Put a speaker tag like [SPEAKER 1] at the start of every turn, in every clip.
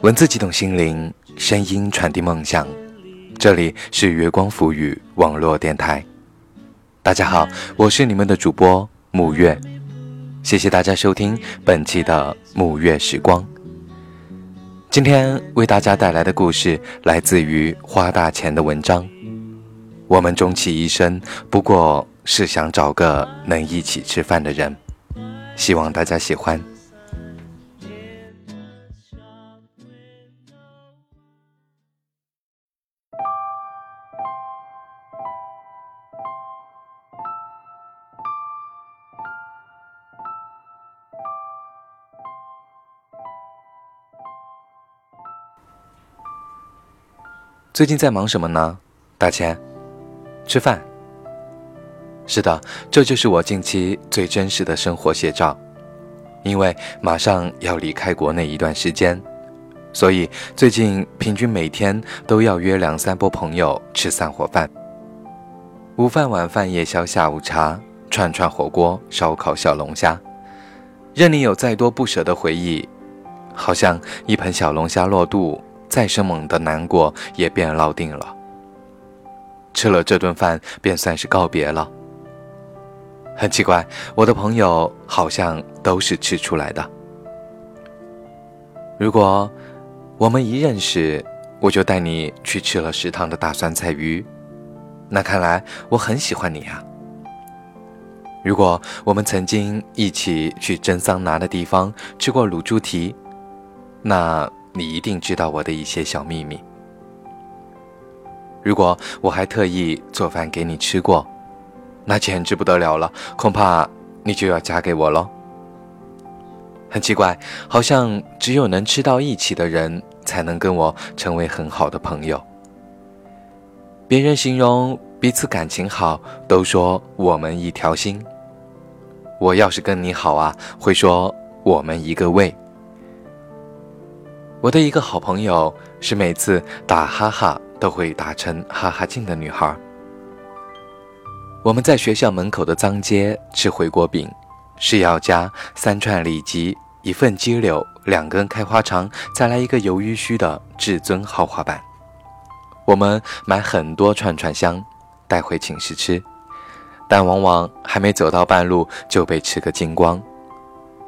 [SPEAKER 1] 文字激动心灵，声音传递梦想。这里是月光浮语网络电台。大家好，我是你们的主播沐月，谢谢大家收听本期的沐月时光。今天为大家带来的故事来自于花大钱的文章。我们终其一生，不过是想找个能一起吃饭的人。希望大家喜欢。最近在忙什么呢？大千，吃饭。是的，这就是我近期最真实的生活写照。因为马上要离开国内一段时间，所以最近平均每天都要约两三波朋友吃散伙饭。午饭、晚饭、夜宵、下午茶，串串火锅、烧烤、小龙虾，任你有再多不舍的回忆，好像一盆小龙虾落肚。再生猛的难过也便落定了。吃了这顿饭，便算是告别了。很奇怪，我的朋友好像都是吃出来的。如果我们一认识，我就带你去吃了食堂的大酸菜鱼，那看来我很喜欢你啊。如果我们曾经一起去蒸桑拿的地方吃过卤猪蹄，那。你一定知道我的一些小秘密。如果我还特意做饭给你吃过，那简直不得了了，恐怕你就要嫁给我喽。很奇怪，好像只有能吃到一起的人，才能跟我成为很好的朋友。别人形容彼此感情好，都说我们一条心。我要是跟你好啊，会说我们一个胃。我的一个好朋友是每次打哈哈都会打成哈哈镜的女孩。我们在学校门口的脏街吃回锅饼，是要加三串里脊、一份鸡柳、两根开花肠，再来一个鱿鱼须的至尊豪华版。我们买很多串串香带回寝室吃，但往往还没走到半路就被吃个精光。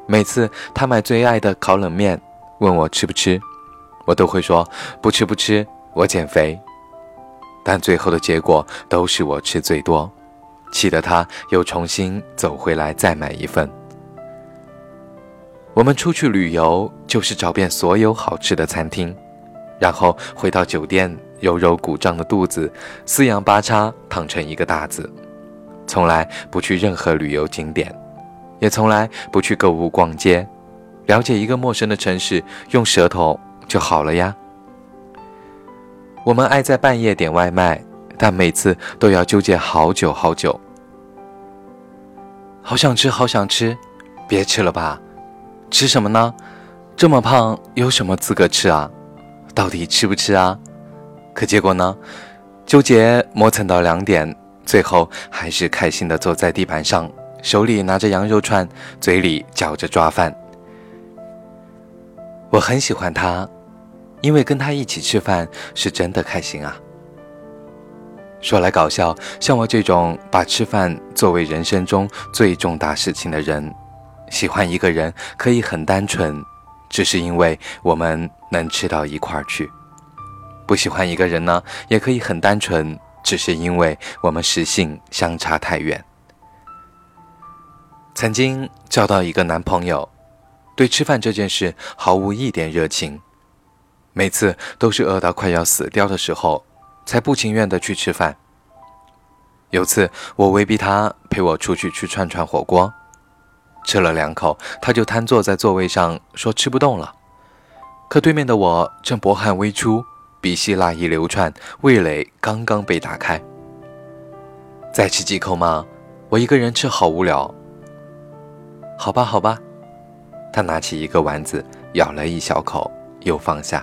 [SPEAKER 1] 每次他买最爱的烤冷面。问我吃不吃，我都会说不吃不吃，我减肥。但最后的结果都是我吃最多，气得他又重新走回来再买一份。我们出去旅游就是找遍所有好吃的餐厅，然后回到酒店揉揉鼓胀的肚子，四仰八叉躺成一个大字，从来不去任何旅游景点，也从来不去购物逛街。了解一个陌生的城市，用舌头就好了呀。我们爱在半夜点外卖，但每次都要纠结好久好久。好想吃，好想吃，别吃了吧。吃什么呢？这么胖，有什么资格吃啊？到底吃不吃啊？可结果呢？纠结磨蹭到两点，最后还是开心的坐在地板上，手里拿着羊肉串，嘴里嚼着抓饭。我很喜欢他，因为跟他一起吃饭是真的开心啊。说来搞笑，像我这种把吃饭作为人生中最重大事情的人，喜欢一个人可以很单纯，只是因为我们能吃到一块儿去；不喜欢一个人呢，也可以很单纯，只是因为我们食性相差太远。曾经交到一个男朋友。对吃饭这件事毫无一点热情，每次都是饿到快要死掉的时候，才不情愿的去吃饭。有次我威逼他陪我出去吃串串火锅，吃了两口，他就瘫坐在座位上说吃不动了。可对面的我正薄汗微出，鼻息辣意流窜，味蕾刚刚被打开。再吃几口嘛，我一个人吃好无聊。好吧，好吧。他拿起一个丸子，咬了一小口，又放下。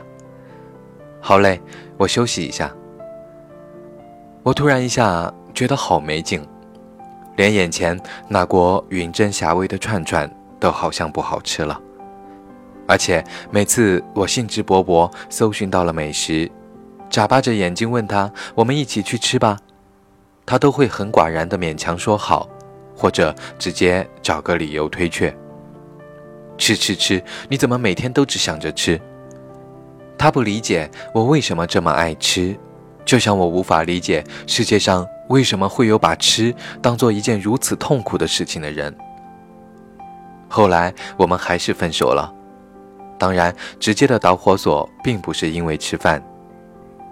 [SPEAKER 1] 好嘞，我休息一下。我突然一下觉得好没劲，连眼前那锅云蒸霞蔚的串串都好像不好吃了。而且每次我兴致勃勃搜寻到了美食，眨巴着眼睛问他：“我们一起去吃吧。”他都会很寡然地勉强说好，或者直接找个理由推却。吃吃吃，你怎么每天都只想着吃？他不理解我为什么这么爱吃，就像我无法理解世界上为什么会有把吃当做一件如此痛苦的事情的人。后来我们还是分手了。当然，直接的导火索并不是因为吃饭，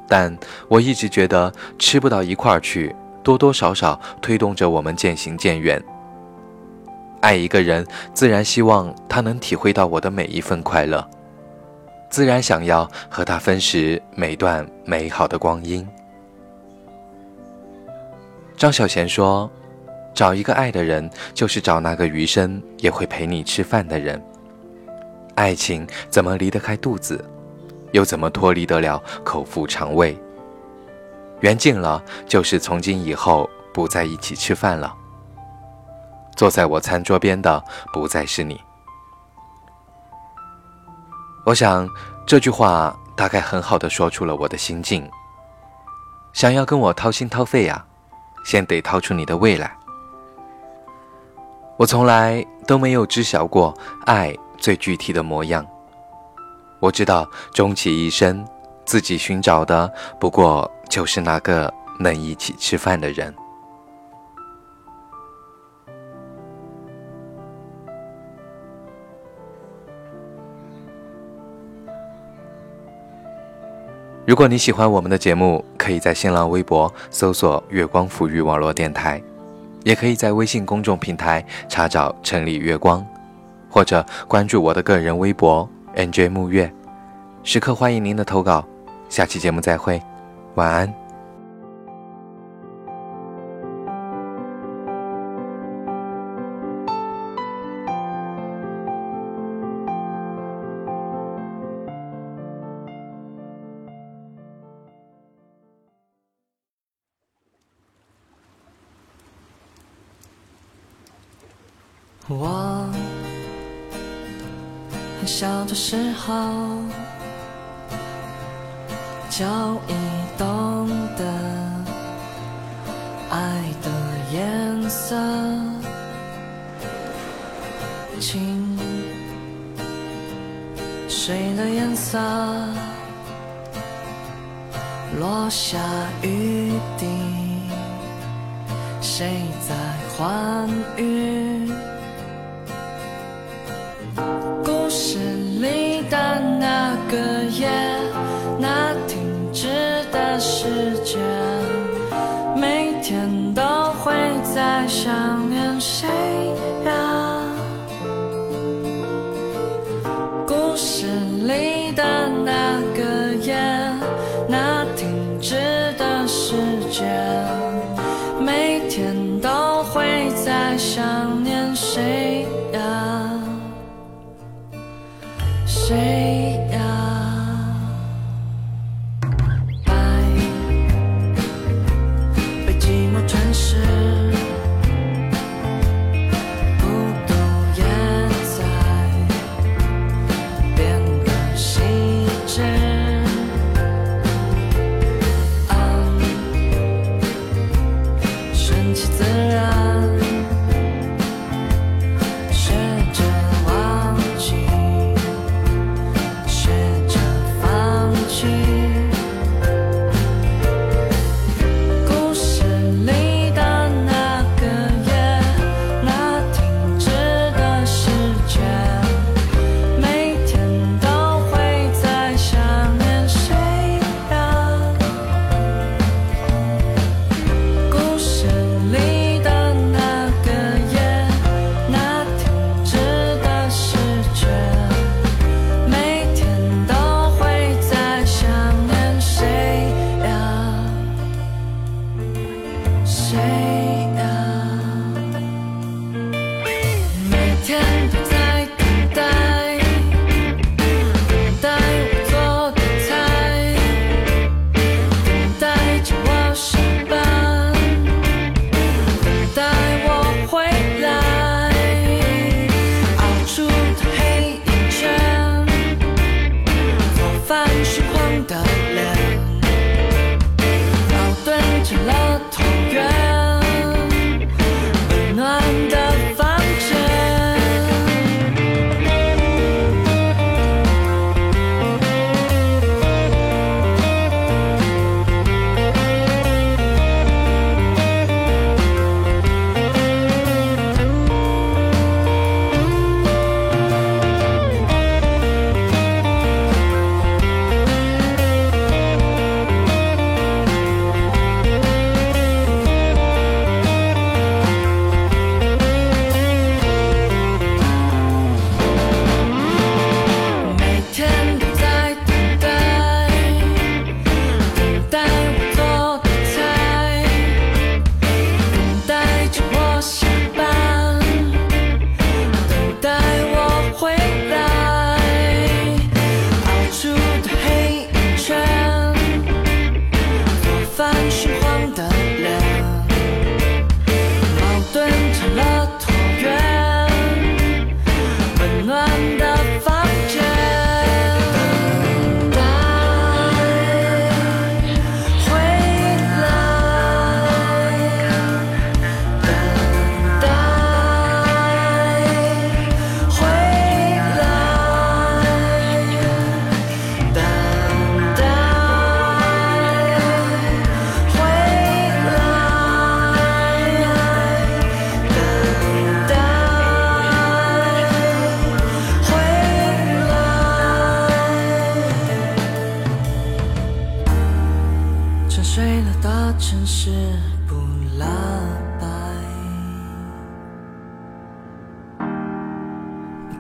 [SPEAKER 1] 但我一直觉得吃不到一块儿去，多多少少推动着我们渐行渐远。爱一个人，自然希望他能体会到我的每一份快乐，自然想要和他分食每段美好的光阴。张小娴说：“找一个爱的人，就是找那个余生也会陪你吃饭的人。”爱情怎么离得开肚子，又怎么脱离得了口腹肠胃？缘尽了，就是从今以后不在一起吃饭了。坐在我餐桌边的不再是你。我想这句话大概很好的说出了我的心境。想要跟我掏心掏肺呀，先得掏出你的未来。我从来都没有知晓过爱。最具体的模样，我知道，终其一生，自己寻找的不过就是那个能一起吃饭的人。如果你喜欢我们的节目，可以在新浪微博搜索“月光抚育网络电台”，也可以在微信公众平台查找“城里月光”。或者关注我的个人微博 NJ 木月，时刻欢迎您的投稿。下期节目再会，晚安。
[SPEAKER 2] 我很。小的时候就已懂得爱的颜色，情水的颜色，落下雨滴，谁在欢愉？想念。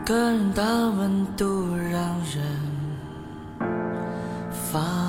[SPEAKER 2] 个人的温度让人发。